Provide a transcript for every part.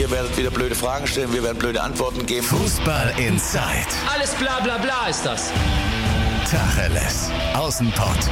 Ihr werdet wieder blöde Fragen stellen, wir werden blöde Antworten geben. Fußball Inside. Alles bla bla bla ist das. Tacheles. Außenpott.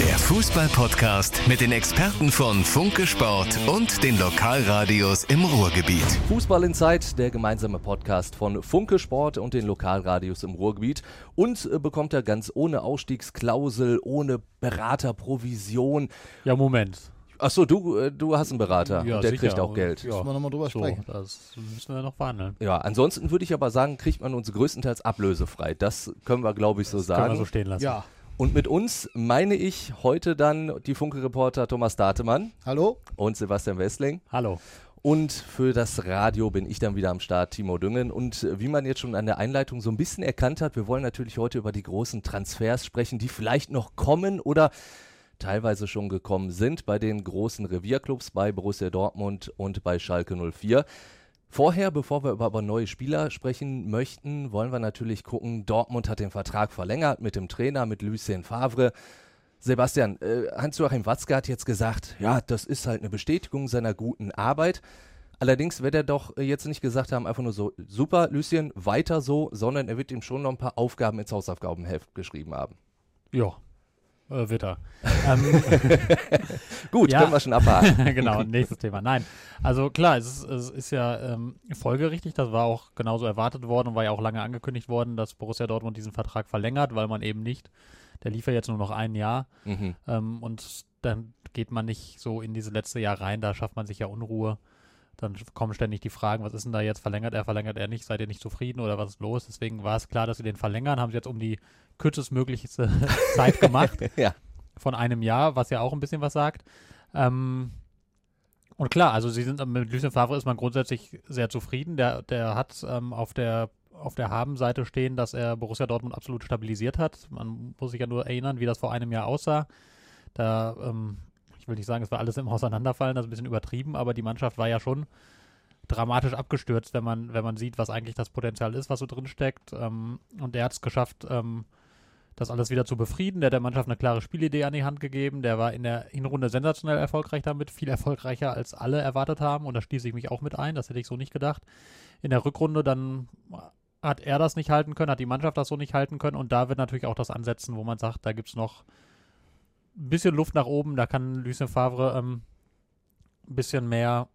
Der Fußball-Podcast mit den Experten von Funke Sport und den Lokalradios im Ruhrgebiet. Fußball in Zeit, der gemeinsame Podcast von Funke Sport und den Lokalradios im Ruhrgebiet. Und äh, bekommt er ganz ohne Ausstiegsklausel, ohne Beraterprovision. Ja, Moment. Achso, du, äh, du hast einen Berater. Ja, und der sicher. kriegt auch Geld. Ja. Müssen wir nochmal drüber So, sprechen. das müssen wir noch verhandeln. Ja, ansonsten würde ich aber sagen, kriegt man uns größtenteils ablösefrei. Das können wir, glaube ich, so Können sagen. wir so stehen lassen. Ja. und mit uns meine ich heute dann die Funke-Reporter Thomas Datemann Hallo? und Sebastian Westling. Hallo. Und für das Radio bin ich dann wieder am Start, Timo Düngen. Und wie man jetzt schon an der Einleitung so ein bisschen erkannt hat, wir wollen natürlich heute über die großen Transfers sprechen, die vielleicht noch kommen oder teilweise schon gekommen sind bei den großen Revierclubs, bei Borussia Dortmund und bei Schalke 04. Vorher, bevor wir über, über neue Spieler sprechen möchten, wollen wir natürlich gucken, Dortmund hat den Vertrag verlängert mit dem Trainer, mit Lucien Favre. Sebastian, äh, Hans-Joachim Watzke hat jetzt gesagt, ja, das ist halt eine Bestätigung seiner guten Arbeit. Allerdings wird er doch jetzt nicht gesagt haben, einfach nur so, super, Lucien, weiter so, sondern er wird ihm schon noch ein paar Aufgaben ins Hausaufgabenheft geschrieben haben. Ja. Äh, Witter. ähm, Gut, Ja. können wir schon abhaken. genau, nächstes Thema. Nein, also klar, es ist, es ist ja ähm, folgerichtig, das war auch genauso erwartet worden und war ja auch lange angekündigt worden, dass Borussia Dortmund diesen Vertrag verlängert, weil man eben nicht, der lief ja jetzt nur noch ein Jahr mhm. ähm, und dann geht man nicht so in diese letzte Jahr rein, da schafft man sich ja Unruhe. Dann kommen ständig die Fragen, was ist denn da jetzt, verlängert er, verlängert er nicht, seid ihr nicht zufrieden oder was ist los? Deswegen war es klar, dass sie den verlängern, haben sie jetzt um die kürzestmöglichste Zeit gemacht Ja, von einem Jahr, was ja auch ein bisschen was sagt. Ähm, und klar, also sie sind mit Lucien Favre ist man grundsätzlich sehr zufrieden. Der, der hat ähm, auf der auf der Habenseite stehen, dass er Borussia Dortmund absolut stabilisiert hat. Man muss sich ja nur erinnern, wie das vor einem Jahr aussah. Da, ähm, ich will nicht sagen, es war alles im Auseinanderfallen, das ist ein bisschen übertrieben, aber die Mannschaft war ja schon dramatisch abgestürzt, wenn man, wenn man sieht, was eigentlich das Potenzial ist, was so drin steckt. Ähm, und der hat es geschafft, ähm, das alles wieder zu befrieden. Der hat der Mannschaft eine klare Spielidee an die Hand gegeben. Der war in der Hinrunde sensationell erfolgreich damit, viel erfolgreicher als alle erwartet haben. Und da schließe ich mich auch mit ein. Das hätte ich so nicht gedacht. In der Rückrunde dann hat er das nicht halten können, hat die Mannschaft das so nicht halten können. Und da wird natürlich auch das ansetzen, wo man sagt, da gibt es noch ein bisschen Luft nach oben. Da kann Lucien Favre ähm, ein bisschen mehr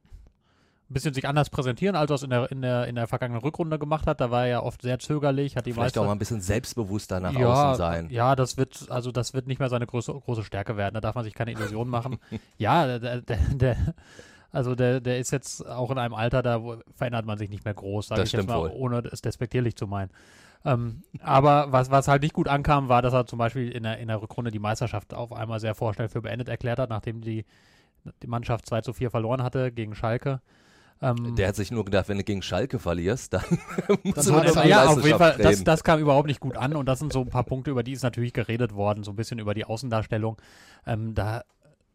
ein bisschen sich anders präsentieren, als er es in der, in, der, in der vergangenen Rückrunde gemacht hat. Da war er ja oft sehr zögerlich, hat die vielleicht Meister auch mal ein bisschen selbstbewusster nach ja, außen sein. Ja, das wird, also das wird nicht mehr seine große, große Stärke werden. Da darf man sich keine Illusionen machen. ja, der, der, der, also der, der ist jetzt auch in einem Alter, da verändert man sich nicht mehr groß, sage Das ich jetzt stimmt mal, wohl. ohne es despektierlich zu meinen. Ähm, aber was, was halt nicht gut ankam, war, dass er zum Beispiel in der, in der Rückrunde die Meisterschaft auf einmal sehr vorschnell für beendet erklärt hat, nachdem die, die Mannschaft 2 zu 4 verloren hatte gegen Schalke. Ähm, Der hat sich nur gedacht, wenn du gegen Schalke verlierst, dann musst Das du die ja, auf jeden Fall, das, das kam überhaupt nicht gut an und das sind so ein paar Punkte, über die ist natürlich geredet worden, so ein bisschen über die Außendarstellung. Ähm, da,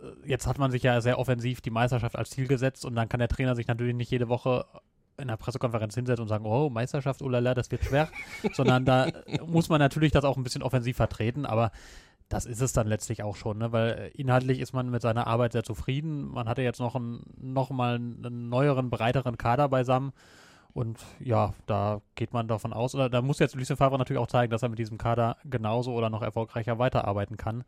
äh, jetzt hat man sich ja sehr offensiv die Meisterschaft als Ziel gesetzt und dann kann der Trainer sich natürlich nicht jede Woche in der Pressekonferenz hinsetzen und sagen, oh, Meisterschaft, oh lala, das wird schwer, sondern da muss man natürlich das auch ein bisschen offensiv vertreten, aber das ist es dann letztlich auch schon, ne? weil äh, inhaltlich ist man mit seiner Arbeit sehr zufrieden. Man hatte jetzt noch, einen, noch mal einen neueren, breiteren Kader beisammen. Und ja, da geht man davon aus, oder da muss jetzt Lucien Favre natürlich auch zeigen, dass er mit diesem Kader genauso oder noch erfolgreicher weiterarbeiten kann.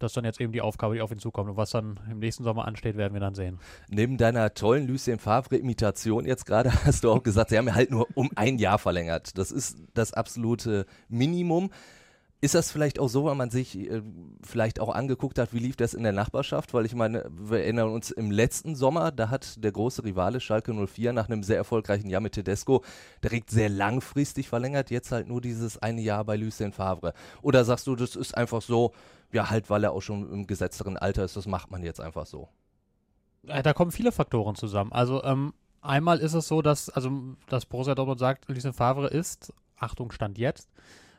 Das ist dann jetzt eben die Aufgabe, die auf ihn zukommt. Und was dann im nächsten Sommer ansteht, werden wir dann sehen. Neben deiner tollen Lucien Favre-Imitation jetzt gerade hast du auch gesagt, sie haben halt nur um ein Jahr verlängert. Das ist das absolute Minimum. Ist das vielleicht auch so, weil man sich äh, vielleicht auch angeguckt hat, wie lief das in der Nachbarschaft? Weil ich meine, wir erinnern uns im letzten Sommer, da hat der große Rivale Schalke 04 nach einem sehr erfolgreichen Jahr mit Tedesco direkt sehr langfristig verlängert, jetzt halt nur dieses eine Jahr bei Lucien Favre. Oder sagst du, das ist einfach so, ja halt, weil er auch schon im gesetzteren Alter ist, das macht man jetzt einfach so. Da kommen viele Faktoren zusammen. Also ähm, einmal ist es so, dass, also, dass Borussia Dortmund sagt, Lucien Favre ist, Achtung, Stand jetzt,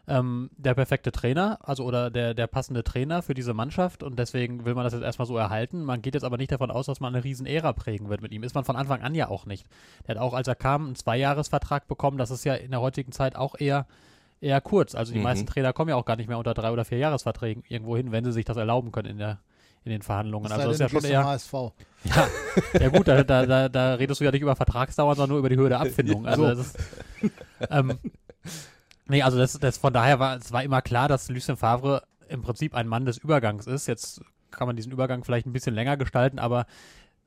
ähm, der perfekte Trainer, also oder der, der passende Trainer für diese Mannschaft und deswegen will man das jetzt erstmal so erhalten. Man geht jetzt aber nicht davon aus, dass man eine riesen Ära prägen wird mit ihm. Ist man von Anfang an ja auch nicht. Der hat auch, als er kam, einen Zweijahresvertrag bekommen. Das ist ja in der heutigen Zeit auch eher eher kurz. Also die Mhm. meisten Trainer kommen ja auch gar nicht mehr unter drei oder vier Jahresverträgen irgendwo hin, wenn sie sich das erlauben können in der in den Verhandlungen. Es Also das ist ja schon eher. HSV. Ja, ja gut, da, da, da, da redest du ja nicht über Vertragsdauer, sondern nur über die Höhe der Abfindung. Also das ist, ähm, nee, also das, das von daher war es war immer klar, dass Lucien Favre im Prinzip ein Mann des Übergangs ist. Jetzt kann man diesen Übergang vielleicht ein bisschen länger gestalten, aber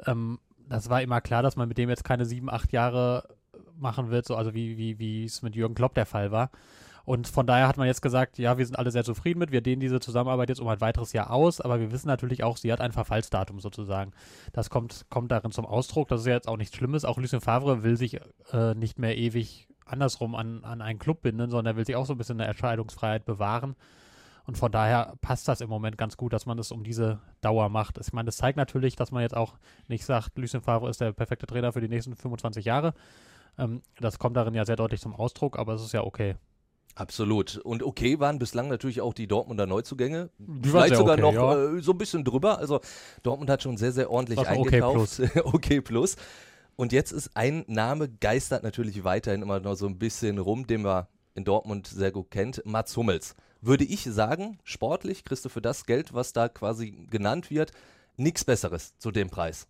ähm, das war immer klar, dass man mit dem jetzt keine sieben, acht Jahre machen wird, so also wie, wie, wie es mit Jürgen Klopp der Fall war. Und von daher hat man jetzt gesagt, ja, wir sind alle sehr zufrieden mit, wir dehnen diese Zusammenarbeit jetzt um ein weiteres Jahr aus, aber wir wissen natürlich auch, sie hat ein Verfallsdatum sozusagen. Das kommt, kommt darin zum Ausdruck, das ist ja jetzt auch nichts Schlimmes. Auch Lucien Favre will sich äh, nicht mehr ewig andersrum an, an einen Club binden, sondern er will sich auch so ein bisschen eine Entscheidungsfreiheit bewahren. Und von daher passt das im Moment ganz gut, dass man das um diese Dauer macht. Ich meine, das zeigt natürlich, dass man jetzt auch nicht sagt, Lucien Favre ist der perfekte Trainer für die nächsten 25 Jahre. Ähm, das kommt darin ja sehr deutlich zum Ausdruck, aber es ist ja okay. Absolut. Und okay waren bislang natürlich auch die Dortmunder Neuzugänge. Die Vielleicht sogar okay, noch ja. äh, so ein bisschen drüber. Also Dortmund hat schon sehr, sehr ordentlich war okay eingekauft. Okay plus. Und jetzt ist ein Name, geistert natürlich weiterhin immer noch so ein bisschen rum, den man in Dortmund sehr gut kennt, Mats Hummels. Würde ich sagen, sportlich kriegst du für das Geld, was da quasi genannt wird, nichts Besseres zu dem Preis.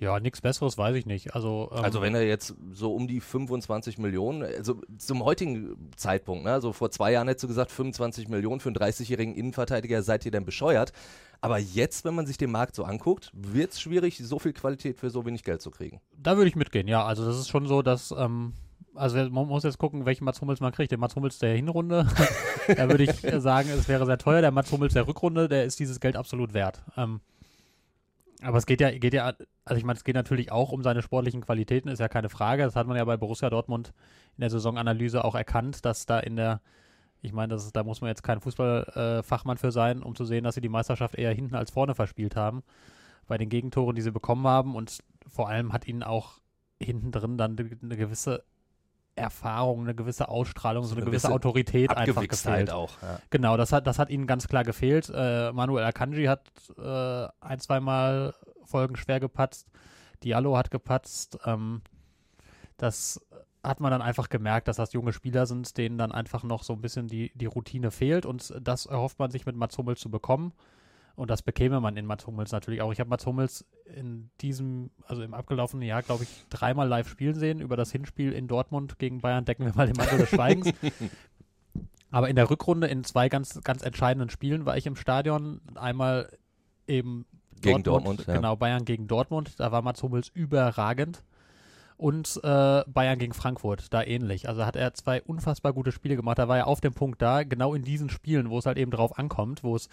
Ja, nichts Besseres weiß ich nicht. Also, ähm, Also wenn er jetzt so um die 25 Millionen, also zum heutigen Zeitpunkt, ne, also vor zwei Jahren hättest du gesagt, 25 Millionen für einen 30-jährigen Innenverteidiger, seid ihr denn bescheuert? Aber jetzt, wenn man sich den Markt so anguckt, wird es schwierig, so viel Qualität für so wenig Geld zu kriegen. da würde ich mitgehen, ja. Also das ist schon so, dass, ähm, also man muss jetzt gucken, welchen Mats Hummels man kriegt. Den Mats Hummels der Hinrunde, da würde ich sagen, es wäre sehr teuer. Der Mats Hummels der Rückrunde, der ist dieses Geld absolut wert. Ähm, aber es geht ja, geht ja, also ich meine, es geht natürlich auch um seine sportlichen Qualitäten, ist ja keine Frage. Das hat man ja bei Borussia Dortmund in der Saisonanalyse auch erkannt, dass da in der, ich meine, das ist, da muss man jetzt kein Fußballfachmann äh, für sein, um zu sehen, dass sie die Meisterschaft eher hinten als vorne verspielt haben. Bei den Gegentoren, die sie bekommen haben. Und vor allem hat ihnen auch hinten drin dann eine gewisse Erfahrung, eine gewisse Ausstrahlung, so eine, gewisse, gewisse Autorität einfach gefehlt. auch. Ja. Genau, das hat, das hat ihnen ganz klar gefehlt. Äh, Manuel Akanji hat äh, ein, zweimal Folgen schwer gepatzt. Diallo hat gepatzt. Ähm, das hat man dann einfach gemerkt, dass das junge Spieler sind, denen dann einfach noch so ein bisschen die, die Routine fehlt. Und das erhofft man sich mit Mats Hummels zu bekommen. Und das bekäme man in Mats Hummels natürlich auch. Ich habe Mats Hummels in diesem, also im abgelaufenen Jahr, glaube ich, dreimal live spielen sehen. Über das Hinspiel in Dortmund gegen Bayern decken wir mal den Mantel des Schweigens. Aber in der Rückrunde in zwei ganz, ganz entscheidenden Spielen war ich im Stadion. Einmal eben Gegen Dortmund, ja. genau, Bayern gegen Dortmund. Da war Mats Hummels überragend. Und äh, Bayern gegen Frankfurt, da ähnlich. Also hat er zwei unfassbar gute Spiele gemacht. Da war er auf dem Punkt da, genau in diesen Spielen, wo es halt eben drauf ankommt, wo es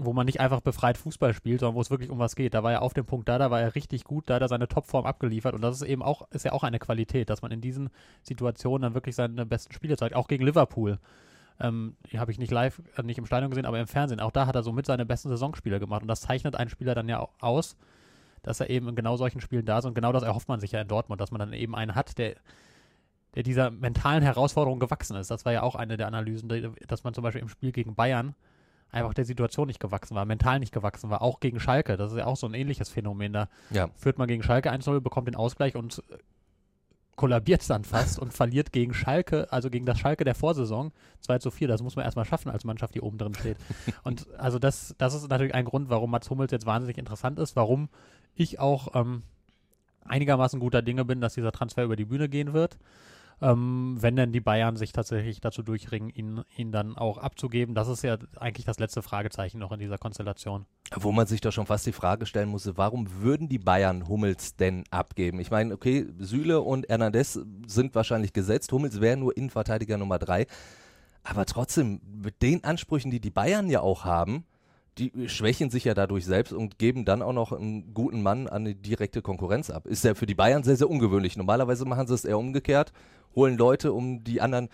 wo man nicht einfach befreit Fußball spielt, sondern wo es wirklich um was geht. Da war er auf dem Punkt da, da war er richtig gut, da hat er seine Topform abgeliefert und das ist eben auch, ist ja auch eine Qualität, dass man in diesen Situationen dann wirklich seine besten Spiele zeigt, auch gegen Liverpool. Ähm, habe ich nicht live, äh, nicht im Stadion gesehen, aber im Fernsehen. Auch da hat er so mit seine besten Saisonspiele gemacht und das zeichnet einen Spieler dann ja au- aus, dass er eben in genau solchen Spielen da ist und genau das erhofft man sich ja in Dortmund, dass man dann eben einen hat, der der dieser mentalen Herausforderung gewachsen ist. Das war ja auch eine der Analysen, dass man zum Beispiel im Spiel gegen Bayern einfach der Situation nicht gewachsen war, mental nicht gewachsen war, auch gegen Schalke. Das ist ja auch so ein ähnliches Phänomen. Da Ja. führt man gegen Schalke 1-0, bekommt den Ausgleich und äh, kollabiert dann fast und verliert gegen Schalke, also gegen das Schalke der Vorsaison 2 zu 4. Das muss man erstmal schaffen als Mannschaft, die oben drin steht. Und also das, das ist natürlich ein Grund, warum Mats Hummels jetzt wahnsinnig interessant ist, warum ich auch ähm, einigermaßen guter Dinge bin, dass dieser Transfer über die Bühne gehen wird. Ähm, wenn denn die Bayern sich tatsächlich dazu durchringen, ihn, ihn dann auch abzugeben. Das ist ja eigentlich das letzte Fragezeichen noch in dieser Konstellation. Wo man sich doch schon fast die Frage stellen musste, warum würden die Bayern Hummels denn abgeben? Ich meine, okay, Süle und Hernandez sind wahrscheinlich gesetzt. Hummels wäre nur Innenverteidiger Nummer drei. Aber trotzdem, mit den Ansprüchen, die die Bayern ja auch haben, die schwächen sich ja dadurch selbst und geben dann auch noch einen guten Mann an die direkte Konkurrenz ab. Ist ja für die Bayern sehr, sehr ungewöhnlich. Normalerweise machen sie es eher umgekehrt, holen Leute, um die anderen,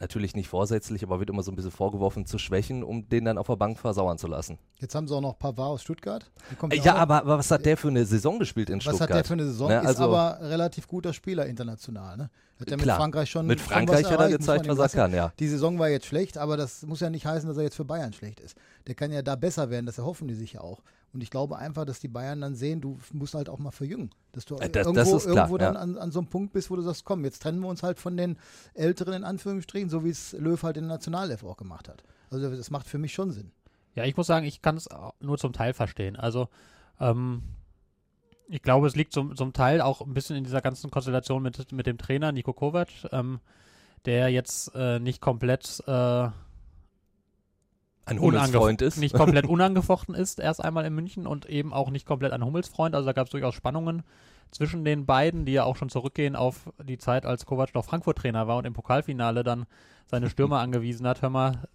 natürlich nicht vorsätzlich, aber wird immer so ein bisschen vorgeworfen, zu schwächen, um den dann auf der Bank versauern zu lassen. Jetzt haben sie auch noch Pavard aus Stuttgart. Der kommt Ja, aber, aber was hat der für eine Saison gespielt in Was Stuttgart? hat der für eine Saison? Ne, ist also, aber relativ guter Spieler international. Ne? Hat er mit Klar. Frankreich schon mit schon Frankreich was hat er erreicht, gezeigt, was er kann, ja. Die Saison war jetzt schlecht, aber das muss ja nicht heißen, dass er jetzt für Bayern schlecht ist. Der kann ja da besser werden, das erhoffen die sich ja auch. Und ich glaube einfach, dass die Bayern dann sehen, du musst halt auch mal verjüngen. Dass du Äh, das- irgendwo, das ist klar, irgendwo dann ja. an, an so einem Punkt bist, wo du sagst, komm, jetzt trennen wir uns halt von den Älteren in Anführungsstrichen, so wie es Löw halt in der Nationalelf auch gemacht hat. Also das macht für mich schon Sinn. Ja, ich muss sagen, ich kann es nur zum Teil verstehen. Also, ähm, ich glaube, es liegt zum, zum Teil auch ein bisschen in dieser ganzen Konstellation mit, mit dem Trainer Nico Kovac, ähm, der jetzt äh, nicht komplett äh, ein Hummelsfreund ist. Nicht komplett unangefochten ist, erst einmal in München und eben auch nicht komplett ein Hummelsfreund. Also da gab es durchaus Spannungen zwischen den beiden, die ja auch schon zurückgehen auf die Zeit, als Kovac noch Frankfurt-Trainer war und im Pokalfinale dann seine Stürmer angewiesen hat. Hör mal,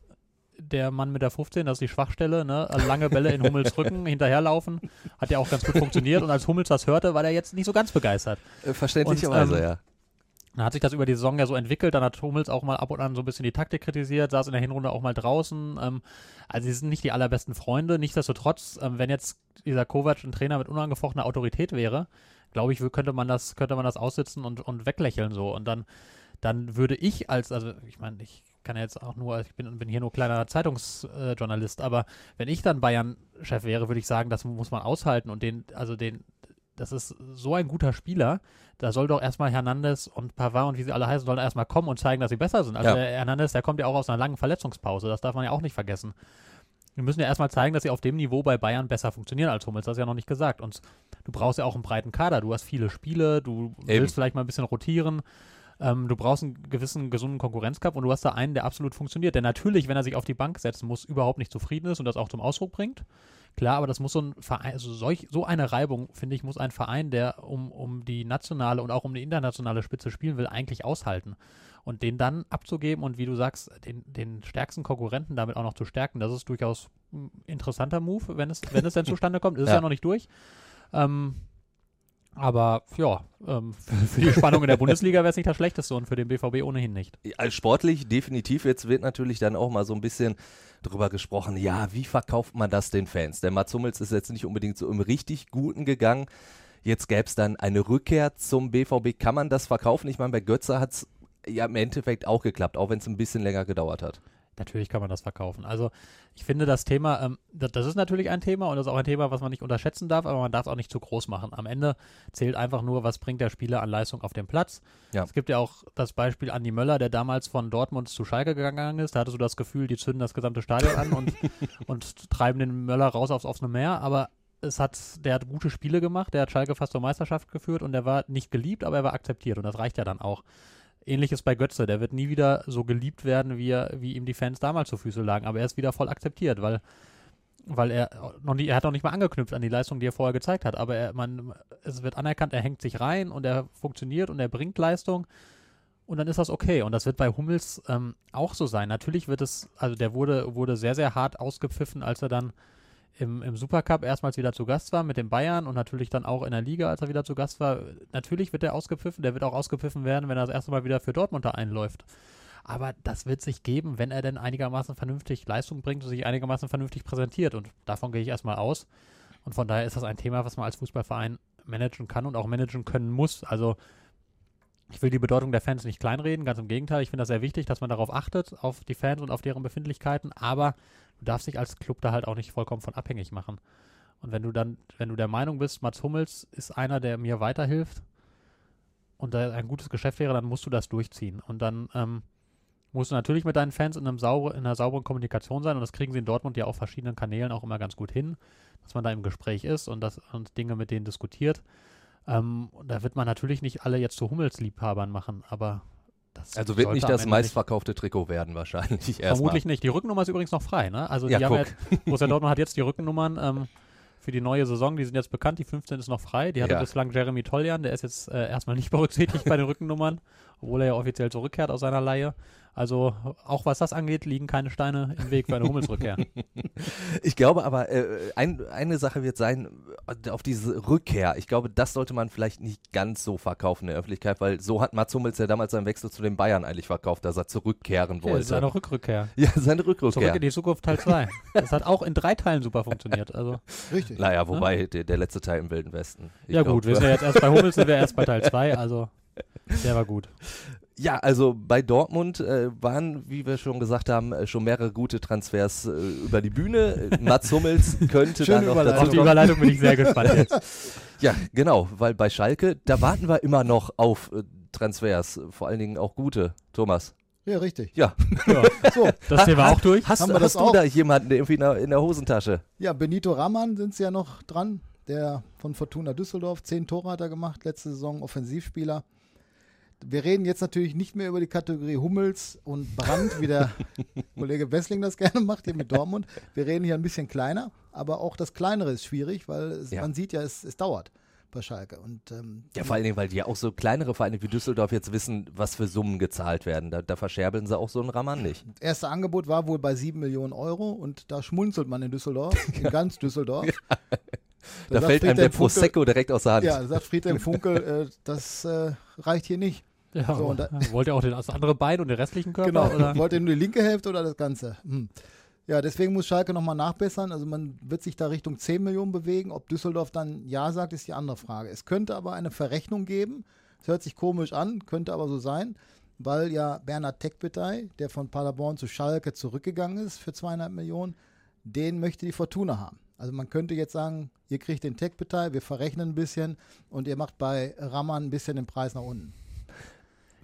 der Mann mit der 15, das ist die Schwachstelle, ne? Lange Bälle in Hummels Rücken hinterherlaufen, hat ja auch ganz gut funktioniert und als Hummels das hörte, war der jetzt nicht so ganz begeistert. Äh, verständlicherweise, und, ähm, ja. Dann hat sich das über die Saison ja so entwickelt. Dann hat Hummels auch mal ab und an so ein bisschen die Taktik kritisiert, saß in der Hinrunde auch mal draußen. Ähm, also sie sind nicht die allerbesten Freunde. Nichtsdestotrotz, ähm, wenn jetzt dieser Kovac ein Trainer mit unangefochtener Autorität wäre, glaube ich, könnte man das, könnte man das aussitzen und, und weglächeln so. Und dann, dann würde ich als, also ich meine, ich kann ja jetzt auch nur, ich bin, bin hier nur kleiner Zeitungsjournalist, äh, aber wenn ich dann Bayern-Chef wäre, würde ich sagen, das muss man aushalten und den, also den, das ist so ein guter Spieler, da soll doch erstmal Hernandez und Pavard und wie sie alle heißen, sollen erstmal kommen und zeigen, dass sie besser sind. Also Ja. der Hernandez, der kommt ja auch aus einer langen Verletzungspause, das darf man ja auch nicht vergessen. Wir müssen ja erstmal zeigen, dass sie auf dem Niveau bei Bayern besser funktionieren als Hummels. Das ist ja noch nicht gesagt. Und du brauchst ja auch einen breiten Kader. Du hast viele Spiele, du Eben. willst vielleicht mal ein bisschen rotieren. Ähm, du brauchst einen gewissen gesunden Konkurrenzkampf und du hast da einen, der absolut funktioniert. Der natürlich, wenn er sich auf die Bank setzen muss, überhaupt nicht zufrieden ist und das auch zum Ausdruck bringt. Klar, aber das muss so ein Verein, also solch, so eine Reibung, finde ich, muss ein Verein, der um, um die nationale und auch um die internationale Spitze spielen will, eigentlich aushalten. Und den dann abzugeben und wie du sagst, den, den stärksten Konkurrenten damit auch noch zu stärken, das ist durchaus ein interessanter Move, wenn es, wenn es denn zustande kommt. Ist Ja. ja noch nicht durch. Ähm, aber ja, ähm, für, die Spannung in der Bundesliga wäre es nicht das Schlechteste und für den BVB ohnehin nicht. Als sportlich definitiv. Jetzt wird natürlich dann auch mal so ein bisschen drüber gesprochen, ja, wie verkauft man das den Fans? Der Mats Hummels ist jetzt nicht unbedingt so im richtig Guten gegangen. Jetzt gäbe es dann eine Rückkehr zum BVB. Kann man das verkaufen? Ich meine, bei Götze hat es ja im Endeffekt auch geklappt, auch wenn es ein bisschen länger gedauert hat. Natürlich kann man das verkaufen. Also ich finde das Thema, ähm, das, das ist natürlich ein Thema und das ist auch ein Thema, was man nicht unterschätzen darf, aber man darf es auch nicht zu groß machen. Am Ende zählt einfach nur, was bringt der Spieler an Leistung auf dem Platz. Ja. Es gibt ja auch das Beispiel Andi Möller, der damals von Dortmund zu Schalke gegangen ist. Da hattest du das Gefühl, die zünden das gesamte Stadion an und, und treiben den Möller raus aufs offene Meer, aber es hat, der hat gute Spiele gemacht, der hat Schalke fast zur Meisterschaft geführt und der war nicht geliebt, aber er war akzeptiert und das reicht ja dann auch. Ähnliches bei Götze, der wird nie wieder so geliebt werden, wie, er, wie ihm die Fans damals zu Füße lagen, aber er ist wieder voll akzeptiert, weil, weil er noch nie, er hat noch nicht mal angeknüpft an die Leistung, die er vorher gezeigt hat, aber er, man, es wird anerkannt, er hängt sich rein und er funktioniert und er bringt Leistung und dann ist das okay. Und das wird bei Hummels ähm, auch so sein. Natürlich wird es, also der wurde, wurde sehr, sehr hart ausgepfiffen, als er dann im, im Supercup erstmals wieder zu Gast war mit den Bayern und natürlich dann auch in der Liga, als er wieder zu Gast war. Natürlich wird er ausgepfiffen, der wird auch ausgepfiffen werden, wenn er das erste Mal wieder für Dortmund da einläuft. Aber das wird sich geben, wenn er denn einigermaßen vernünftig Leistung bringt und sich einigermaßen vernünftig präsentiert. Und davon gehe ich erstmal aus. Und von daher ist das ein Thema, was man als Fußballverein managen kann und auch managen können muss. Also ich will die Bedeutung der Fans nicht kleinreden, ganz im Gegenteil. Ich finde das sehr wichtig, dass man darauf achtet, auf die Fans und auf deren Befindlichkeiten. Aber du darfst dich als Club da halt auch nicht vollkommen von abhängig machen. Und wenn du dann, wenn du der Meinung bist, Mats Hummels ist einer, der mir weiterhilft und da ein gutes Geschäft wäre, dann musst du das durchziehen. Und dann ähm, musst du natürlich mit deinen Fans in, einem sauber, in einer sauberen Kommunikation sein. Und das kriegen sie in Dortmund ja auf verschiedenen Kanälen auch immer ganz gut hin, dass man da im Gespräch ist und, das, und Dinge mit denen diskutiert. Ähm, und da wird man natürlich nicht alle jetzt zu Hummels-Liebhabern machen, aber das Also wird nicht das meistverkaufte Trikot werden wahrscheinlich erstmal. Vermutlich nicht. Die Rückennummer ist übrigens noch frei, ne? Also Ja, die haben ja, Borussia Dortmund hat jetzt die Rückennummern ähm, für die neue Saison, die sind jetzt bekannt, die 15 ist noch frei. Die hatte Ja. bislang Jeremy Toljan, der ist jetzt äh, erstmal nicht berücksichtigt bei den Rückennummern, obwohl er ja offiziell zurückkehrt aus seiner Leihe. Also auch was das angeht, liegen keine Steine im Weg für eine Hummelsrückkehr. Ich glaube aber, äh, ein, eine Sache wird sein, äh, auf diese Rückkehr. Ich glaube, das sollte man vielleicht nicht ganz so verkaufen in der Öffentlichkeit, weil so hat Mats Hummels ja damals seinen Wechsel zu den Bayern eigentlich verkauft, dass er zurückkehren Ja, wollte. eine Rückrückkehr. Ja, seine Zurück Rückrückkehr. in die Zukunft Teil 2. Das hat auch in drei Teilen super funktioniert. Also, Richtig. Naja, wobei der, der letzte Teil im Wilden Westen. Ich ja glaub, gut, wir sind ja jetzt erst bei Hummels, sind wir erst bei Teil 2, also der war gut. Ja, also bei Dortmund äh, waren, wie wir schon gesagt haben, äh, schon mehrere gute Transfers äh, über die Bühne. Äh, Mats Hummels könnte Schöne da noch Überleitung. Auf dazu die. Überleitung bin ich sehr gespannt jetzt. Ja, genau, weil bei Schalke, da warten wir immer noch auf äh, Transfers, vor allen Dingen auch gute. Thomas. Ja, richtig. Ja. So, Das Thema auch durch. Hast, Haben wir hast das du auch? da jemanden irgendwie in der, in der Hosentasche? ja, Benito Raman sind sie ja noch dran, der von Fortuna Düsseldorf. Zehn Tore hat er gemacht, letzte Saison Offensivspieler. Wir reden jetzt natürlich nicht mehr über die Kategorie Hummels und Brandt, wie der Kollege Wessling das gerne macht hier mit Dortmund. Wir reden hier ein bisschen kleiner, aber auch das Kleinere ist schwierig, weil es, Ja. man sieht ja, es, es dauert bei Schalke. Und ähm, Ja, vor allen Dingen, weil die ja auch so kleinere Vereine wie Düsseldorf jetzt wissen, was für Summen gezahlt werden. Da, da verscherbeln sie auch so einen Raman nicht. Das erste Angebot war wohl bei 7 Millionen Euro und da schmunzelt man in Düsseldorf, in ganz Düsseldorf. Da, fällt einem Friedhelm der Funkel- Prosecco direkt aus der Hand. Ja, da sagt Friedhelm Funkel, äh, das äh, reicht hier nicht. Ja, So, und da- wollt ihr auch den, das andere Bein und den restlichen Körper? Genau. Oder? Wollt ihr nur die linke Hälfte oder das Ganze? Hm. Ja, deswegen muss Schalke nochmal nachbessern. Also man wird sich da Richtung 10 Millionen bewegen. Ob Düsseldorf dann Ja sagt, ist die andere Frage. Es könnte aber eine Verrechnung geben. Es hört sich komisch an, könnte aber so sein, weil ja Bernhard Tekbetei, der von Paderborn zu Schalke zurückgegangen ist für zweieinhalb Millionen, den möchte die Fortuna haben. Also man könnte jetzt sagen, ihr kriegt den Tekbetei, wir verrechnen ein bisschen und ihr macht bei Raman ein bisschen den Preis nach unten.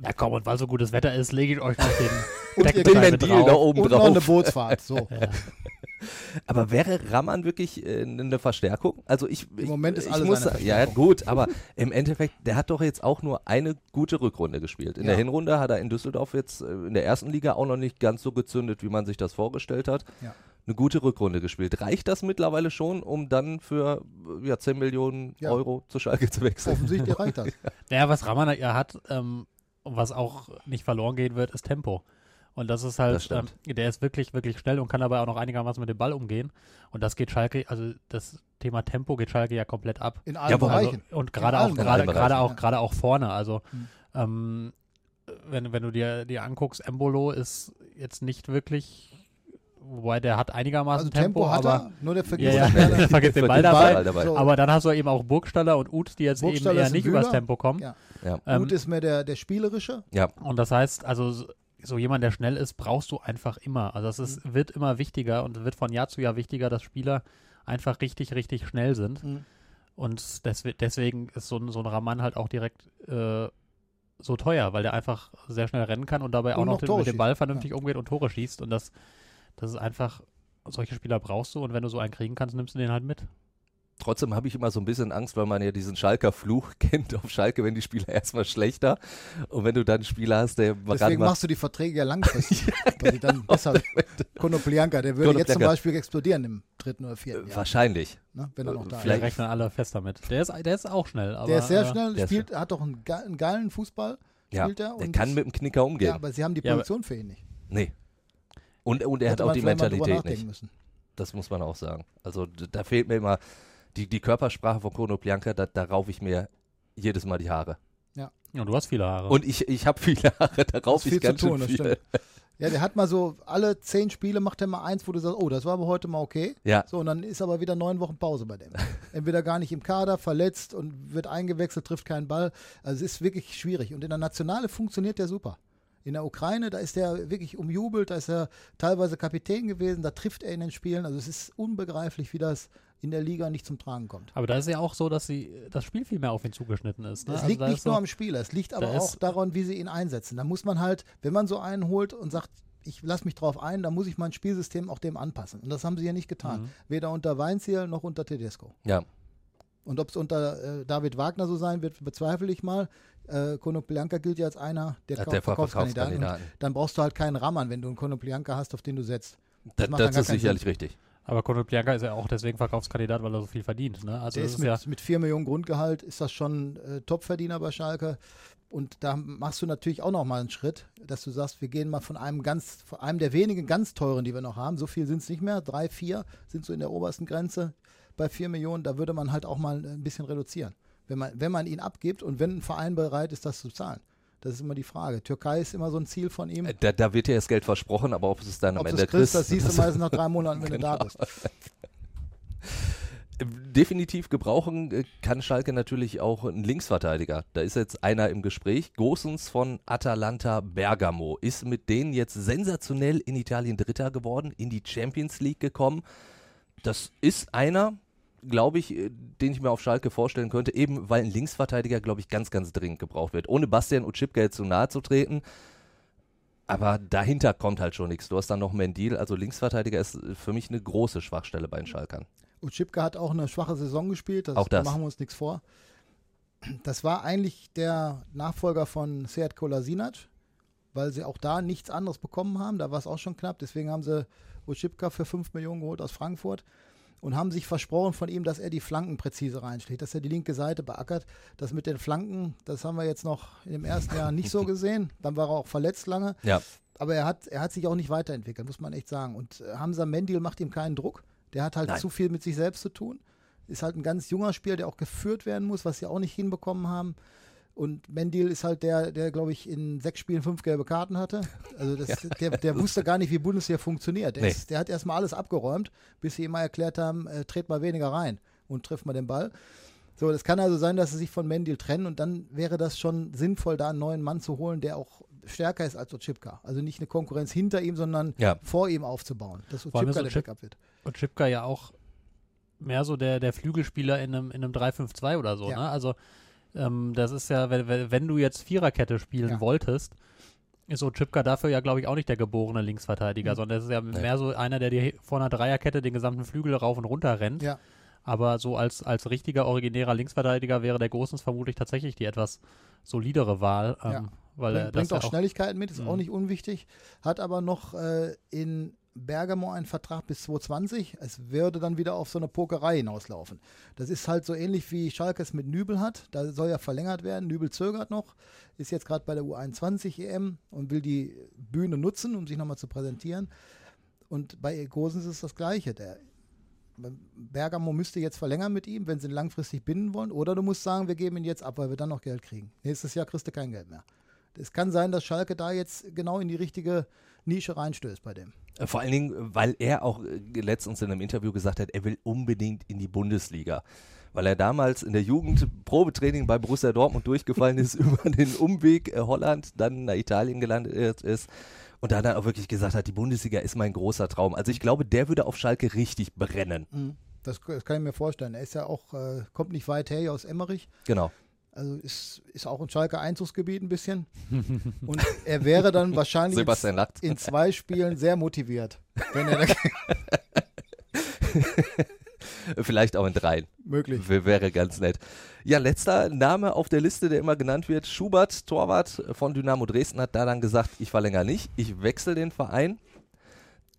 Ja, komm, und weil so gutes Wetter ist, lege ich euch noch den kriegt mit Deal drauf. da oben Und noch eine drauf. Bootsfahrt. So. Ja. Aber wäre Raman wirklich äh, eine Verstärkung? Also ich, ich Moment ist ich alles muss eine sagen, Ja, gut, aber im Endeffekt, der hat doch jetzt auch nur eine gute Rückrunde gespielt. In Ja. der Hinrunde hat er in Düsseldorf jetzt äh, in der ersten Liga auch noch nicht ganz so gezündet, wie man sich das vorgestellt hat. Ja. Eine gute Rückrunde gespielt. Reicht das mittlerweile schon, um dann für äh, ja, 10 Millionen Ja. Euro zu Schalke zu wechseln? Offensichtlich reicht das. Naja, was Raman ja hat, ähm, und was auch nicht verloren gehen wird, ist Tempo. Und das ist Das halt, ähm, stimmt. der ist wirklich, wirklich schnell und kann dabei auch noch einigermaßen mit dem Ball umgehen. Und das geht Schalke, also das Thema Tempo geht Schalke ja komplett ab. In allen Ja, Bereichen. Also, und gerade auch, gerade, auch, gerade auch vorne. Also, Hm. ähm, wenn, wenn du dir, dir anguckst, Embolo ist jetzt nicht wirklich, wobei der hat einigermaßen Also Tempo, hat aber, er, nur der ja, vergisst ja, schneller. der vergisst den Ball Ball dabei. dabei. So. Aber dann hast du eben auch Burgstaller und Uth, die jetzt eben eher nicht übers. Tempo kommen. Ja. Ja. Ähm, Gut ist mir der, der Spielerische. Ja, Und das heißt, also so- jemand, der schnell ist, brauchst du einfach immer. Also das ist, Mhm. wird immer wichtiger und wird von Jahr zu Jahr wichtiger, dass Spieler einfach richtig, richtig schnell sind. Mhm. Und deswe deswegen ist so ein, so ein Raman halt auch direkt äh, so teuer, weil der einfach sehr schnell rennen kann und dabei auch Und noch noch den, mit dem. Ball vernünftig umgeht und Tore schießt. Und das, das ist einfach, solche Spieler brauchst du und wenn du so einen kriegen kannst, nimmst du den halt mit. Trotzdem habe ich immer so ein bisschen Angst, weil man ja diesen Schalker Fluch kennt auf Schalke, wenn die Spieler erstmal schlechter und wenn du dann einen Spieler hast, der Deswegen mal machst du die Verträge ja langfristig. weil die dann besser. Konoplianka, der würde jetzt zum. Beispiel explodieren im dritten oder vierten Jahr. wahrscheinlich. Ne, wenn er noch da Wir Vielleicht- rechnen alle fest damit. Der ist, der ist auch schnell. Aber, ist. Der ist sehr äh, schnell, ist spielt, hat doch einen, ge einen geilen Fußball. Ja, Spielt er der und- kann mit dem Knicker umgehen. Ja, aber sie haben die Ja, Position für ihn nicht. nee. Und, und er hat auch die Mentalität nicht. Müssen. Das muss man auch sagen. Also da fehlt mir immer die, die Körpersprache von Konoplyanka, da, da raufe ich mir jedes Mal die Haare. Ja, du hast viele Haare. Und ich, ich habe viele Haare, da raufe viel ich ganz zu tun, schön das viel. stimmt. Ja, der hat mal so, alle zehn Spiele macht er mal eins, wo du sagst, oh, das war aber heute mal okay. Ja, So, und dann ist aber wieder neun Wochen Pause bei dem. Entweder gar nicht im Kader, verletzt und wird eingewechselt, trifft keinen Ball. Also es ist wirklich schwierig. Und in der Nationale funktioniert der super. In der Ukraine, da ist er wirklich umjubelt, da ist er teilweise Kapitän gewesen, da trifft er in den Spielen. Also es ist unbegreiflich, wie das in der Liga nicht zum Tragen kommt. Aber da ist ja auch so, dass sie das Spiel viel mehr auf ihn zugeschnitten ist. Ne? Es Also liegt da nicht ist so, nur am Spieler, es liegt aber da auch daran, wie sie ihn einsetzen. Da muss man halt, wenn man so einen holt und sagt, ich lasse mich drauf ein, dann muss ich mein Spielsystem auch dem anpassen. Und das haben sie ja nicht getan. Mhm. Weder unter Weinziel noch unter Tedesco. ja. Und ob es unter äh, David Wagner so sein wird, bezweifle ich mal. Äh, Konoplyanka gilt ja als einer der, Ka- der Verkaufskandidaten. Verkaufskandidaten. dann brauchst du halt keinen Rammern, wenn du einen Konoplyanka hast, auf den du setzt. Das, macht dann das ist sicherlich Sinn. richtig. aber Konoplyanka ist ja auch deswegen Verkaufskandidat, weil er so viel verdient. Ne? Also Der ist ist ja, mit, mit 4 Millionen Grundgehalt, ist das schon äh, Topverdiener bei Schalke. Und da machst du natürlich auch noch mal einen Schritt, dass du sagst, wir gehen mal von einem ganz, von einem der wenigen ganz teuren, die wir noch haben. So viel sind es nicht mehr. Drei, vier sind so in der obersten Grenze bei 4 Millionen. Da würde man halt auch mal ein bisschen reduzieren. Wenn man, wenn man ihn abgibt und wenn ein Verein bereit ist, das zu zahlen. Das ist immer die Frage. Türkei ist immer so ein Ziel von ihm. Äh, Da, da wird dir das Geld versprochen, aber ob es es dann am Ob du Ende kriegst, kriegst, das siehst du das- meistens nach drei Monaten, wenn du da Genau. bist. Definitiv gebrauchen äh, kann Schalke natürlich auch einen Linksverteidiger. Da ist jetzt einer im Gespräch. Gosens von Atalanta Bergamo ist mit denen jetzt sensationell in Italien Dritter geworden, in die Champions League gekommen. Das ist einer, glaube ich, äh, den ich mir auf Schalke vorstellen könnte, eben weil ein Linksverteidiger, glaube ich, ganz, ganz dringend gebraucht wird. Ohne Bastian Utschipka jetzt zu nahe zu treten. Aber dahinter kommt halt schon nichts. Du hast dann noch Mendil, also Linksverteidiger ist für mich eine große Schwachstelle bei den Schalkern. Utschipka hat auch eine schwache Saison gespielt, das, Auch das. da machen wir uns nichts vor. Das war eigentlich der Nachfolger von Sead Kolasinac, weil sie auch da nichts anderes bekommen haben. Da war es auch schon knapp. Deswegen haben sie Utschipka für 5 Millionen geholt aus Frankfurt und haben sich versprochen von ihm, dass er die Flanken präzise reinschlägt, dass er die linke Seite beackert. Das mit den Flanken, das haben wir jetzt noch im ersten Jahr nicht so gesehen. Dann war er auch verletzt lange. Ja. Aber er hat, er hat sich auch nicht weiterentwickelt, muss man echt sagen. Und äh, Hamza Mendil macht ihm keinen Druck. Der hat halt Nein. zu viel mit sich selbst zu tun. Ist halt ein ganz junger Spieler, der auch geführt werden muss, was sie auch nicht hinbekommen haben. Und Mendil ist halt der, der, glaube ich, in sechs Spielen fünf gelbe Karten hatte. Also das, der, der wusste gar nicht, wie Bundesliga funktioniert. Der, Nee. ist, der hat erstmal alles abgeräumt, bis sie ihm mal erklärt haben, äh, tret mal weniger rein und trifft mal den Ball. So, das kann also sein, dass sie sich von Mendil trennen und dann wäre das schon sinnvoll, da einen neuen Mann zu holen, der auch stärker ist als Ochipka. Also nicht eine Konkurrenz hinter ihm, sondern Ja. vor ihm aufzubauen, dass Ochipka der Backup wird. Und Chipka ja auch mehr so der, der Flügelspieler in einem, in einem 3-5-2 oder so, Ja. ne? Also ähm, das ist ja, wenn, wenn du jetzt Viererkette spielen Ja. wolltest, ist Ochipka dafür ja, glaube ich, auch nicht der geborene Linksverteidiger, Mhm. sondern das ist ja mehr so einer, der dir vor einer Dreierkette den gesamten Flügel rauf und runter rennt. Ja. Aber so als, als richtiger, originärer Linksverteidiger wäre der Großens vermutlich tatsächlich die etwas solidere Wahl. Ähm, Ja. Weil er Bringt, das bringt ja auch Schnelligkeiten mit, ist Mhm. auch nicht unwichtig. Hat aber noch äh, in Bergamo einen Vertrag bis 2020. Es würde dann wieder auf so eine Pokerei hinauslaufen. Das ist halt so ähnlich wie Schalke es mit Nübel hat. Da soll ja verlängert werden. Nübel zögert noch, ist jetzt gerade bei der U21 EM E und will die Bühne nutzen, um sich nochmal zu präsentieren. Und bei Gosens ist das Gleiche. Der Bergamo müsste jetzt verlängern mit ihm, wenn sie ihn langfristig binden wollen. Oder du musst sagen, wir geben ihn jetzt ab, weil wir dann noch Geld kriegen. Nächstes Jahr kriegst du kein Geld mehr. Es kann sein, dass Schalke da jetzt genau in die richtige Nische reinstößt bei dem. Äh, Vor allen Dingen, weil er auch äh, letztens in einem Interview gesagt hat, er will unbedingt in die Bundesliga. Weil er damals in der Jugend Probetraining bei Borussia Dortmund durchgefallen ist, über den Umweg äh, Holland, dann nach Italien gelandet ist und da dann auch wirklich gesagt hat, die Bundesliga ist mein großer Traum. Also ich glaube, der würde auf Schalke richtig brennen. Mhm. Das, das kann ich mir vorstellen. Er ist ja auch, äh, kommt nicht weit her hier aus Emmerich. Genau. Also ist, ist auch ein Schalke Einzugsgebiet ein bisschen. Und er wäre dann wahrscheinlich lacht. in zwei Spielen sehr motiviert, er Vielleicht auch in dreien. möglich. Wäre ganz nett. Ja, letzter Name auf der Liste, der immer genannt wird. Schubert, Torwart von Dynamo Dresden, hat da dann gesagt, ich verlängere nicht, ich wechsle den Verein.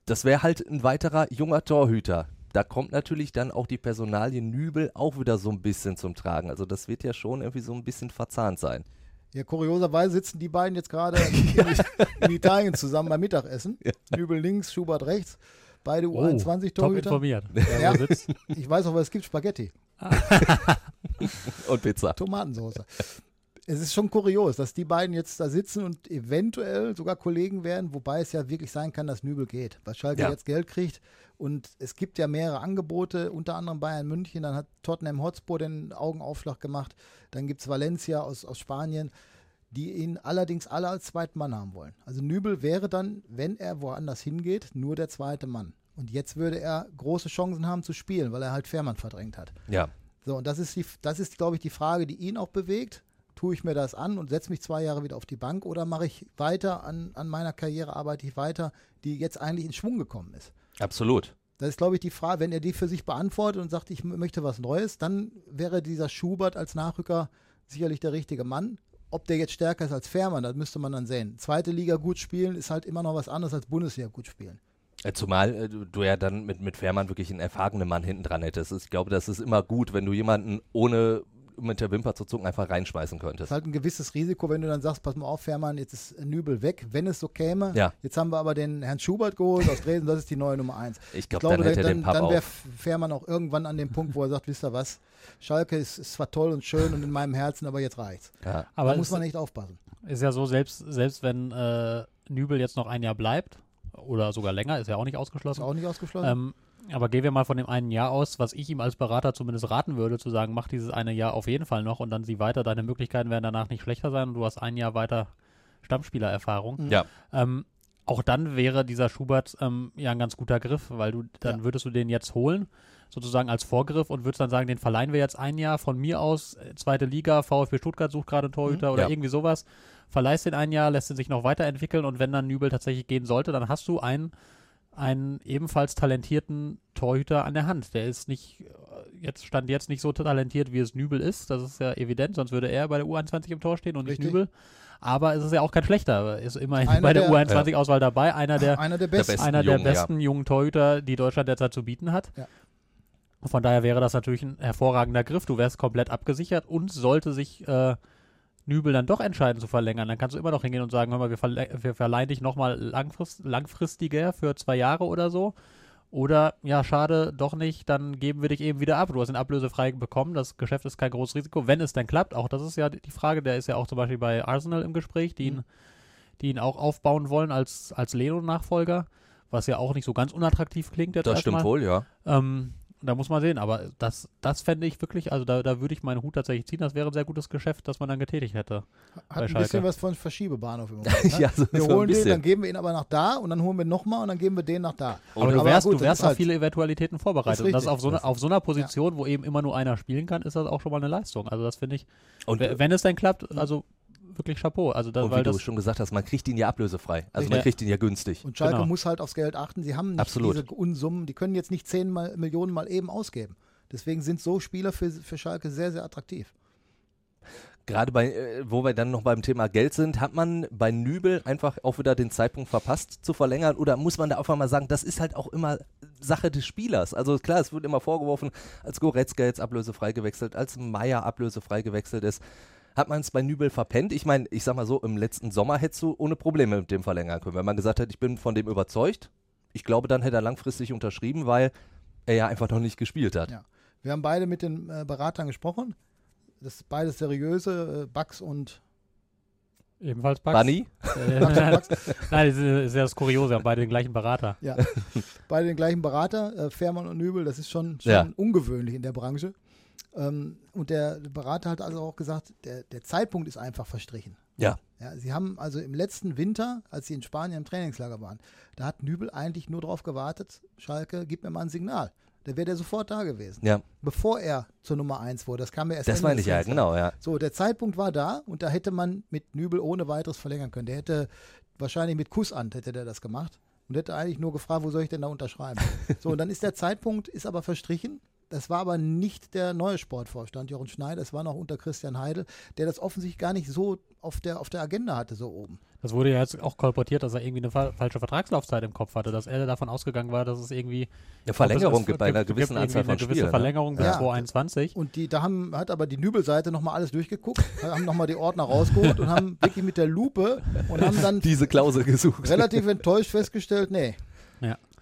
Das wäre halt ein weiterer junger Torhüter. Da kommt natürlich dann auch die Personalie Nübel auch wieder so ein bisschen zum Tragen. Also das wird ja schon irgendwie so ein bisschen verzahnt sein. Ja, kurioserweise sitzen die beiden jetzt gerade in, in Italien zusammen beim Mittagessen. Nübel links, Schubert rechts. Beide Oh, top U21-Torhüter. informiert. Ja. ich weiß auch, was es gibt, Spaghetti. Und Pizza. Tomatensauce. Es ist schon kurios, dass die beiden jetzt da sitzen und eventuell sogar Kollegen werden, wobei es ja wirklich sein kann, dass Nübel geht, weil Schalke Ja. jetzt Geld kriegt und es gibt ja mehrere Angebote, unter anderem Bayern München, dann hat Tottenham Hotspur den Augenaufschlag gemacht, dann gibt es Valencia aus, aus Spanien, die ihn allerdings alle als zweiten Mann haben wollen. Also Nübel wäre dann, wenn er woanders hingeht, nur der zweite Mann. Und jetzt würde er große Chancen haben zu spielen, weil er halt Fährmann verdrängt hat. Ja. So, und das ist, die, das ist, glaube ich, die Frage, die ihn auch bewegt. Tue ich mir das an und setze mich zwei Jahre wieder auf die Bank oder mache ich weiter an, an meiner Karriere, arbeite ich weiter, die jetzt eigentlich in Schwung gekommen ist? Absolut. Das ist, glaube ich, die Frage, wenn er die für sich beantwortet und sagt, ich möchte was Neues, dann wäre dieser Schubert als Nachrücker sicherlich der richtige Mann. Ob der jetzt stärker ist als Fährmann, das müsste man dann sehen. Zweite Liga gut spielen ist halt immer noch was anderes als Bundesliga gut spielen. Äh, Zumal äh, du, du ja dann mit, mit Fährmann wirklich einen erfahrenen Mann hinten dran hättest. Ich glaube, das ist immer gut, wenn du jemanden ohne mit der Wimper zu zucken einfach reinschmeißen Das könntest. ist halt ein gewisses Risiko, wenn du dann sagst, pass mal auf, Fährmann, jetzt ist Nübel weg, wenn es so käme. Ja. Jetzt haben wir aber den Herrn Schubert geholt aus Dresden, das ist die neue Nummer eins. Ich glaube, dann hätte er dann, den Papp dann wäre. Fährmann auch irgendwann an dem Punkt, wo er sagt, wisst ihr was, Schalke ist, ist zwar toll und schön und in meinem Herzen, aber jetzt reicht's. Ja. Aber da muss man echt aufpassen. ist ja so, selbst, selbst wenn äh, Nübel jetzt noch ein Jahr bleibt, oder sogar länger, ist ja auch nicht Ist ausgeschlossen. auch nicht ausgeschlossen. Ähm, aber gehen wir mal von dem einen Jahr aus, was ich ihm als Berater zumindest raten würde, zu sagen, mach dieses eine Jahr auf jeden Fall noch und dann sieh weiter. Deine Möglichkeiten werden danach nicht schlechter sein und du hast ein Jahr weiter Stammspielererfahrung. Ja. Ähm, auch dann wäre dieser Schubert ähm, ja ein ganz guter Griff, weil du dann Ja. würdest du den jetzt holen. Sozusagen als Vorgriff und würdest dann sagen, den verleihen wir jetzt ein Jahr von mir aus, äh, zweite Liga, VfB Stuttgart sucht gerade einen Torhüter oder Ja. irgendwie sowas, verleihst den ein Jahr, lässt ihn sich noch weiterentwickeln und wenn dann Nübel tatsächlich gehen sollte, dann hast du einen, einen ebenfalls talentierten Torhüter an der Hand. Der ist nicht, äh, jetzt stand jetzt nicht so talentiert, wie es Nübel ist, das ist ja evident, sonst würde er bei der U21 im Tor stehen und nicht Richtig. Nübel. Aber es ist ja auch kein schlechter, ist immerhin Einer bei der, der- U21-Auswahl dabei, einer der, Einer der besten. einer der Jungen, ja. besten jungen Torhüter, die Deutschland derzeit zu bieten hat. Ja. Von daher wäre das natürlich ein hervorragender Griff. Du wärst komplett abgesichert und sollte sich äh, Nübel dann doch entscheiden zu verlängern, dann kannst du immer noch hingehen und sagen, hör mal, wir, verle wir verleihen dich nochmal langfrist langfristiger für zwei Jahre oder so. Oder, ja, schade, doch nicht, dann geben wir dich eben wieder ab. Du hast ihn ablösefrei bekommen, das Geschäft ist kein großes Risiko, wenn es denn klappt. Auch das ist ja die Frage, der ist ja auch zum Beispiel bei Arsenal im Gespräch, die ihn, die ihn auch aufbauen wollen als, als Leno-Nachfolger, was ja auch nicht so ganz unattraktiv klingt jetzt Das stimmt erstmal. wohl, ja. Ähm, da muss man sehen, aber das, das fände ich wirklich, also da, da würde ich meinen Hut tatsächlich ziehen, das wäre ein sehr gutes Geschäft, das man dann getätigt hätte. bei Hat ein Schalke. bisschen was von Verschiebebahnhof im Moment. Ne? Ja, so- wir so ein holen den, dann geben wir ihn aber nach da und dann holen wir nochmal und dann geben wir den nach da. Aber du Aber wärst, gut, du wärst auf halt- viele Eventualitäten vorbereitet. Das und das auf so, eine, auf so einer Position, wo eben immer nur einer spielen kann, ist das auch schon mal eine Leistung. Also das finde ich, Und, wenn es denn klappt, also wirklich Chapeau. Also da, und wie weil du das, schon gesagt hast, man kriegt ihn ja ablösefrei. Also man Ja. kriegt ihn ja günstig. Und Schalke Genau. muss halt aufs Geld achten. Sie haben nicht Absolut. diese Unsummen, die können jetzt nicht 10 mal, Millionen mal eben ausgeben. Deswegen sind so Spieler für, für Schalke sehr, sehr attraktiv. Gerade bei, äh, wo wir dann noch beim Thema Geld sind, hat man bei Nübel einfach auch wieder den Zeitpunkt verpasst zu verlängern oder muss man da einfach mal sagen, das ist halt auch immer Sache des Spielers. Also klar, es wird immer vorgeworfen, als Goretzka jetzt ablösefrei gewechselt, als Meier ablösefrei gewechselt ist, hat man es bei Nübel verpennt. Ich meine, ich sag mal so, im letzten Sommer hättest du ohne Probleme mit dem verlängern können. Wenn man gesagt hätte, ich bin von dem überzeugt, ich glaube, dann hätte er langfristig unterschrieben, weil er ja einfach noch nicht gespielt hat. Ja. Wir haben beide mit den äh, Beratern gesprochen. Das ist beides seriöse, äh, Bugs und ebenfalls Bugs. Bunny? Äh, Bugs und Bugs. Nein, das ist ja das Kuriose, haben beide den gleichen Berater. Ja, beide den gleichen Berater, äh, Fährmann und Nübel, das ist schon, schon Ja. ungewöhnlich in der Branche. Ähm, und der Berater hat also auch gesagt, der, der Zeitpunkt ist einfach verstrichen. Ja. Ja, sie haben also im letzten Winter, als sie in Spanien im Trainingslager waren, da hat Nübel eigentlich nur darauf gewartet, Schalke, gib mir mal ein Signal. Da wäre der sofort da gewesen. Ja, Bevor er zur Nummer 1 wurde. Das kam ja erst das meine ich ja, genau, ja. So, der Zeitpunkt war da und da hätte man mit Nübel ohne weiteres verlängern können. Der hätte wahrscheinlich mit Kussamt hätte der das gemacht und hätte eigentlich nur gefragt, wo soll ich denn da unterschreiben? so, und dann ist der Zeitpunkt, ist aber verstrichen. Das war aber nicht der neue Sportvorstand, Jochen Schneider, es war noch unter Christian Heidel, der das offensichtlich gar nicht so auf der, auf der Agenda hatte, so oben. Das wurde ja jetzt auch kolportiert, dass er irgendwie eine fa falsche Vertragslaufzeit im Kopf hatte, dass er davon ausgegangen war, dass es irgendwie Eine Verlängerung es- gibt bei einer gewissen irgendwie Anzahl von eine gewisse Spielen. Ne? Verlängerung bis Ja. 2021. Und die, da haben, hat aber die Nübelseite nochmal alles durchgeguckt, haben nochmal die Ordner rausgeholt und haben wirklich mit der Lupe und haben dann Diese Klausel gesucht. relativ enttäuscht festgestellt, nee.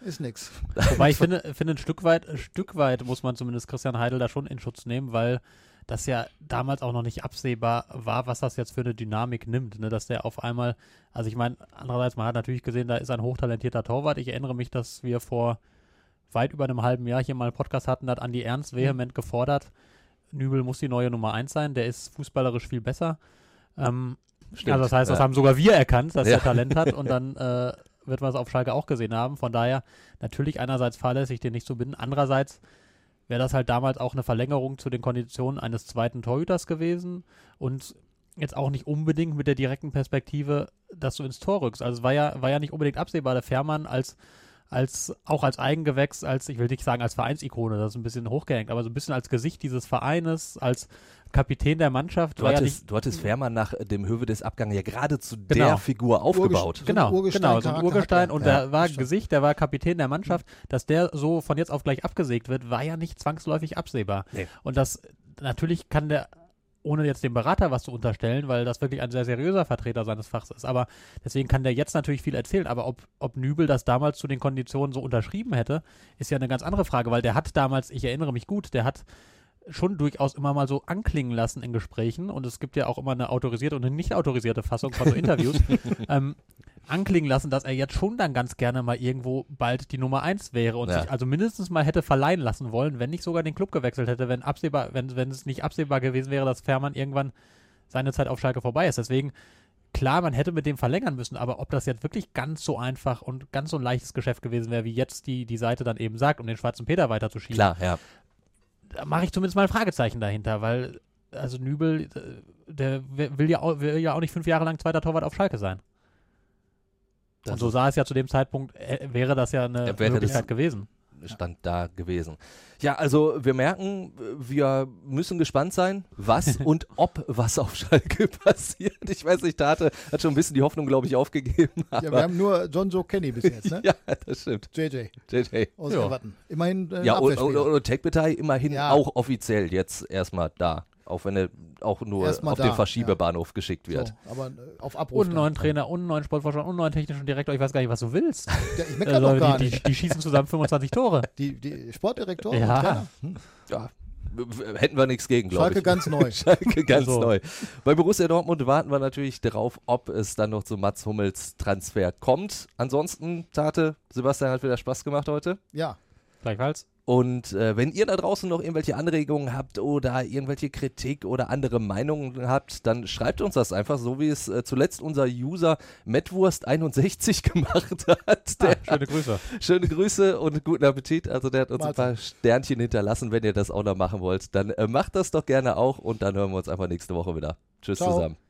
Ist nix. Wobei ich finde, finde ein Stück weit, ein Stück weit muss man zumindest Christian Heidel da schon in Schutz nehmen, weil das ja damals auch noch nicht absehbar war, was das jetzt für eine Dynamik nimmt, ne? dass der auf einmal, also ich meine, andererseits, man hat natürlich gesehen, da ist ein hochtalentierter Torwart. Ich erinnere mich, dass wir vor weit über einem halben Jahr hier mal einen Podcast hatten, da hat Andi Ernst vehement gefordert, Nübel muss die neue Nummer 1 sein, der ist fußballerisch viel besser. Ähm, Stimmt, also das heißt, das ja. haben sogar wir erkannt, dass Ja. er Talent hat und dann äh, wird man es auf Schalke auch gesehen haben. Von daher natürlich einerseits fahrlässig, den nicht zu binden. Andererseits wäre das halt damals auch eine Verlängerung zu den Konditionen eines zweiten Torhüters gewesen und jetzt auch nicht unbedingt mit der direkten Perspektive, dass du ins Tor rückst. Also war ja, war ja nicht unbedingt absehbar, der Fährmann als als auch als Eigengewächs, als ich will nicht sagen als Vereinsikone, das ist ein bisschen hochgehängt, aber so ein bisschen als Gesicht dieses Vereines, als Kapitän der Mannschaft. Du war ja hattest, nicht, du hattest Fährmann nach dem Höhe des Abgangs ja gerade zu Genau. der Figur aufgebaut. So ein Genau, Urgestein- genau, so ein Urgestein hat und Ja, der war. Gesicht, der war Kapitän der Mannschaft, dass der so von jetzt auf gleich abgesägt wird, war ja nicht zwangsläufig absehbar. Nee. Und das natürlich kann der ohne jetzt dem Berater was zu unterstellen, weil das wirklich ein sehr seriöser Vertreter seines Fachs ist. Aber deswegen kann der jetzt natürlich viel erzählen. Aber ob, ob Nübel das damals zu den Konditionen so unterschrieben hätte, ist ja eine ganz andere Frage, weil der hat damals, ich erinnere mich gut, der hat schon durchaus immer mal so anklingen lassen in Gesprächen und es gibt ja auch immer eine autorisierte und eine nicht autorisierte Fassung von so Interviews, ähm, anklingen lassen, dass er jetzt schon dann ganz gerne mal irgendwo bald die Nummer eins wäre und Ja. sich also mindestens mal hätte verleihen lassen wollen, wenn nicht sogar den Club gewechselt hätte, wenn absehbar, wenn, wenn es nicht absehbar gewesen wäre, dass Fährmann irgendwann seine Zeit auf Schalke vorbei ist. Deswegen klar, man hätte mit dem verlängern müssen, aber ob das jetzt wirklich ganz so einfach und ganz so ein leichtes Geschäft gewesen wäre, wie jetzt die, die Seite dann eben sagt, um den schwarzen Peter weiterzuschieben, Klar, ja. Da mache ich zumindest mal ein Fragezeichen dahinter, weil also Nübel, äh, der will ja, auch, will ja auch nicht fünf Jahre lang zweiter Torwart auf Schalke sein. Das und so sah es ja zu dem Zeitpunkt, äh, wäre das ja eine Möglichkeit das- gewesen. Stand da gewesen. Ja, also wir merken, wir müssen gespannt sein, was und ob was auf Schalke passiert. Ich weiß nicht, Tate hat schon ein bisschen die Hoffnung, glaube ich, aufgegeben. Ja, wir haben nur John Joe Kenny bis jetzt, ne? ja, das stimmt. JJ JJ. aus Ja. Everton. Immerhin äh, Ja, und, und, und immerhin Ja. auch offiziell jetzt erstmal da. Auch wenn er auch nur Erstmal auf da, den Verschiebebahnhof geschickt wird. so, aber äh, auf Abruf. Und einen neuen. Trainer, und einen neuen Sportvorstand, und einen neuen technischen Direktor. Ich weiß gar nicht, was du willst. Ja, ich meckere Also, doch gar die, nicht. die, die schießen zusammen 25 Tore. Die, die Sportdirektor Ja. und Trainer. Hm. Ja, hätten wir nichts gegen, glaube ich. Schalke ganz neu. Schalke ganz Also. neu. Bei Borussia Dortmund warten wir natürlich darauf, ob es dann noch zu Mats Hummels Transfer kommt. Ansonsten, Tate, Sebastian hat wieder Spaß gemacht heute. Ja, Gleichfalls. Und äh, wenn ihr da draußen noch irgendwelche Anregungen habt oder irgendwelche Kritik oder andere Meinungen habt, dann schreibt uns das einfach, so wie es äh, zuletzt unser User Metwurst61 gemacht hat. Der, Schöne Grüße. schöne Grüße und guten Appetit. Also der hat uns ein Martin. paar Sternchen hinterlassen. Wenn ihr das auch noch machen wollt, dann äh, macht das doch gerne auch und dann hören wir uns einfach nächste Woche wieder. Tschüss Ciao. zusammen.